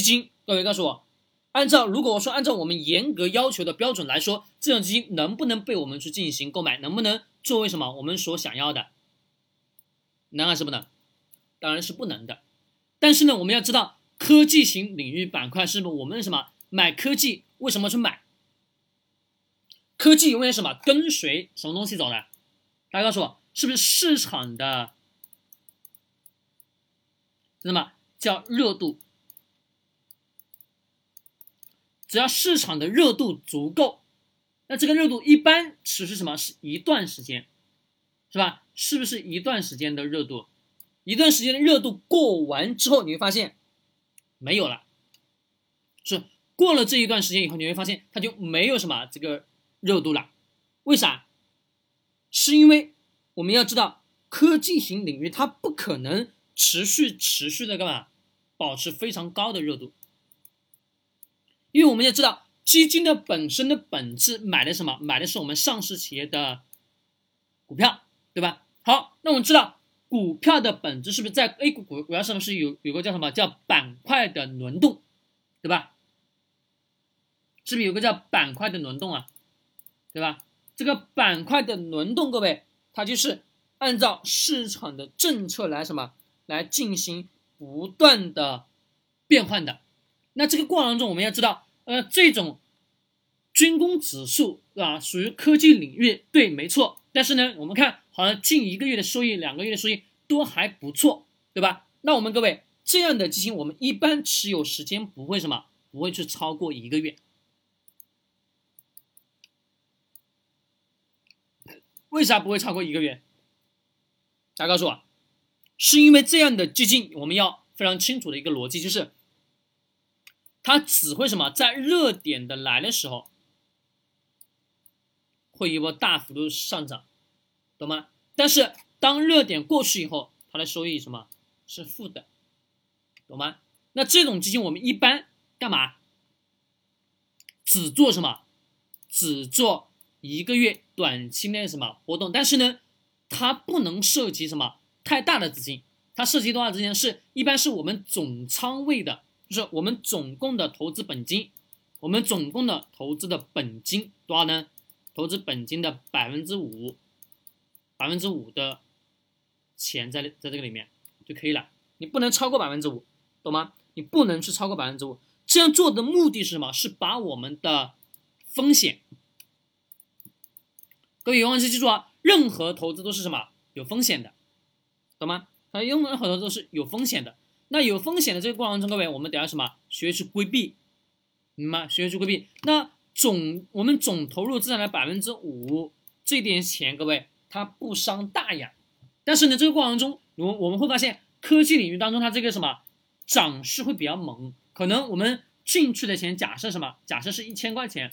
基金，各位告诉我，按照如果说按照我们严格要求的标准来说，这种基金能不能被我们去进行购买？能不能作为什么我们所想要的？能还是不能？当然是不能的。但是呢，我们要知道科技型领域板块是不是我们什么买科技？为什么去买？科技永远什么跟随什么东西走的？大家告诉我，是不是市场的那么叫热度？只要市场的热度足够，那这个热度一般持续什么？是一段时间，是吧？是不是一段时间的热度？一段时间的热度过完之后，你会发现没有了。是过了这一段时间以后，你会发现它就没有什么这个热度了。为啥？是因为我们要知道，科技型领域它不可能持续持续的干嘛？保持非常高的热度。因为我们要知道，基金的本身的本质买的什么？买的是我们上市企业的股票，对吧？好，那我们知道股票的本质是不是在 A 股股股票上是有有个叫什么叫板块的轮动，对吧？是不是有个叫板块的轮动啊？对吧？这个板块的轮动，各位，它就是按照市场的政策来什么来进行不断的变换的。那这个过程中，我们要知道，呃，这种军工指数啊，属于科技领域，对，没错。但是呢，我们看好像近一个月的收益，两个月的收益都还不错，对吧？那我们各位这样的基金，我们一般持有时间不会什么，不会去超过一个月。为啥不会超过一个月？大家告诉我，是因为这样的基金，我们要非常清楚的一个逻辑就是。它只会什么，在热点的来的时候，会一波大幅度上涨，懂吗？但是当热点过去以后，它的收益什么是负的，懂吗？那这种基金我们一般干嘛？只做什么？只做一个月短期内什么活动？但是呢，它不能涉及什么太大的资金，它涉及多少资金？是一般是我们总仓位的。就是我们总共的投资本金，我们总共的投资的本金多少呢？投资本金的百分之五，百分之五的钱在在这个里面就可以了。你不能超过百分之五，懂吗？你不能去超过百分之五。这样做的目的是什么？是把我们的风险，各位永远记住啊，任何投资都是什么？有风险的，懂吗？啊，任何投资都是有风险的。那有风险的这个过程中，各位，我们得要什么？学去规避，明白？学去规避。那总我们总投入资产的百分之五，这点钱，各位，它不伤大雅。但是呢，这个过程中，我我们会发现，科技领域当中，它这个什么涨势会比较猛。可能我们进去的钱，假设什么？假设是一千块钱，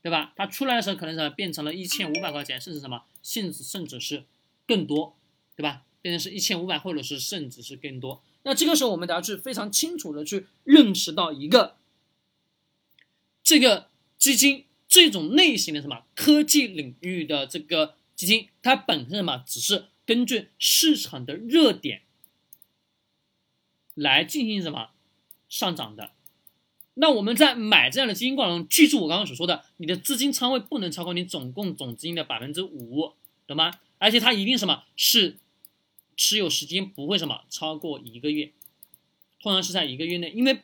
对吧？它出来的时候，可能什么变成了一千五百块钱，甚至什么，甚至甚至是更多，对吧？变成是一千五百，或者是甚至是更多。那这个时候，我们得要去非常清楚的去认识到一个，这个基金这种类型的什么科技领域的这个基金，它本身什么只是根据市场的热点来进行什么上涨的。那我们在买这样的基金过程中，记住我刚刚所说的，你的资金仓位不能超过你总共总资金的百分之五，懂吗？而且它一定什么是。持有时间不会什么超过一个月，通常是在一个月内，因为。